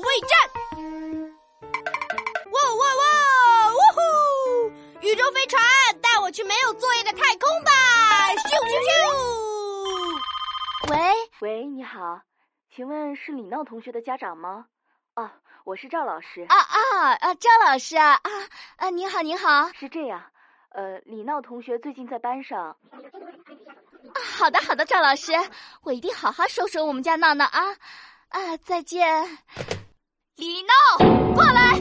战！哇哇哇！呜呼！宇宙飞船，带我去没有作业的太空吧！咻咻咻！喂喂，你好，请问是李闹同学的家长吗？哦，我是赵老师。啊啊啊！赵老师啊啊啊！你好，你好。是这样，呃，李闹同学最近在班上。啊，好的好的，赵老师，我一定好好收拾我们家闹闹啊啊！再见，李闹，过来。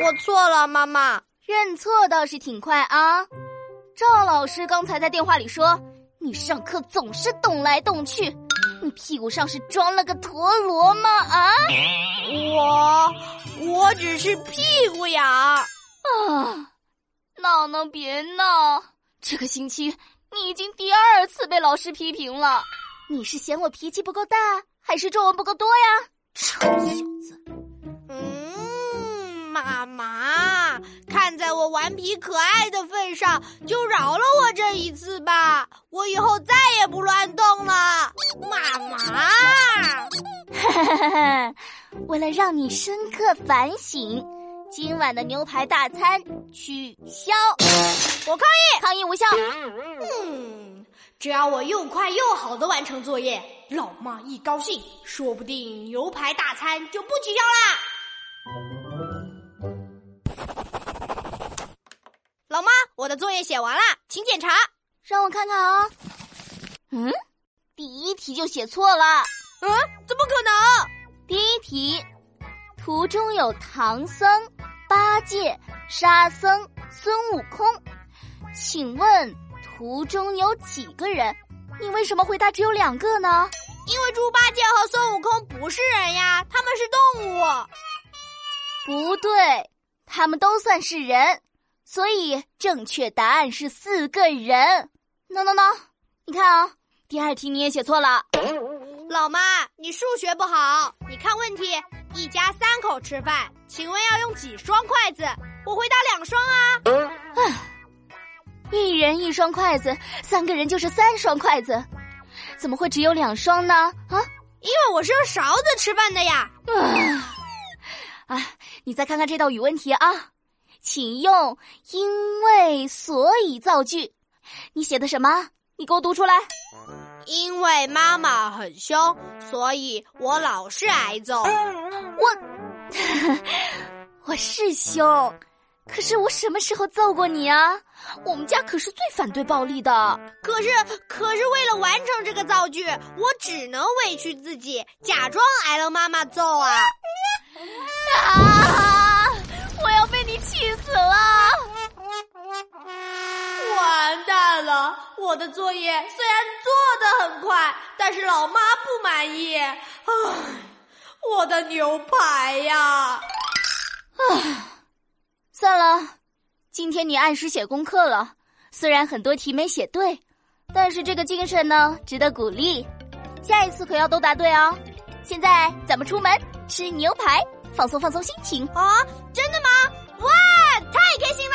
我错了，妈妈。认错倒是挺快啊。赵老师刚才在电话里说，你上课总是动来动去。你屁股上是装了个陀螺吗？啊！我我只是屁股痒啊！闹闹别闹，这个星期你已经第二次被老师批评了。你是嫌我脾气不够大，还是皱纹不够多呀？臭小子！嗯，妈妈，看在我顽皮可爱的份上，就饶了我这一次吧。我以后再也不乱动了。妈妈，哈哈哈！为了让你深刻反省，今晚的牛排大餐取消。我抗议，抗议无效。嗯，只要我又快又好的完成作业，老妈一高兴，说不定牛排大餐就不取消啦。老妈，我的作业写完了，请检查。让我看看啊。嗯。第一题就写错了，嗯，怎么可能？第一题，图中有唐僧、八戒、沙僧、孙悟空，请问图中有几个人？你为什么回答只有两个呢？因为猪八戒和孙悟空不是人呀，他们是动物。不对，他们都算是人，所以正确答案是四个人。no no no，，你看啊。第二题你也写错了，老妈，你数学不好。你看问题，一家三口吃饭，请问要用几双筷子？我回答两双啊。唉，一人一双筷子，三个人就是三双筷子，怎么会只有两双呢？啊，因为我是用勺子吃饭的呀。啊，你再看看这道语文题啊，请用因为所以造句。你写的什么？你给我读出来。因为妈妈很凶，所以我老是挨揍。我，我是凶，可是我什么时候揍过你啊？我们家可是最反对暴力的。可是，可是为了完成这个造句，我只能委屈自己，假装挨了妈妈揍啊！啊！我要被你气死了！完蛋了！我的作业虽然做的很快，但是老妈不满意。唉，我的牛排呀！唉，算了，今天你按时写功课了，虽然很多题没写对，但是这个精神呢，值得鼓励。下一次可要都答对哦。现在咱们出门吃牛排，放松放松心情啊！真的吗？哇，太开心了！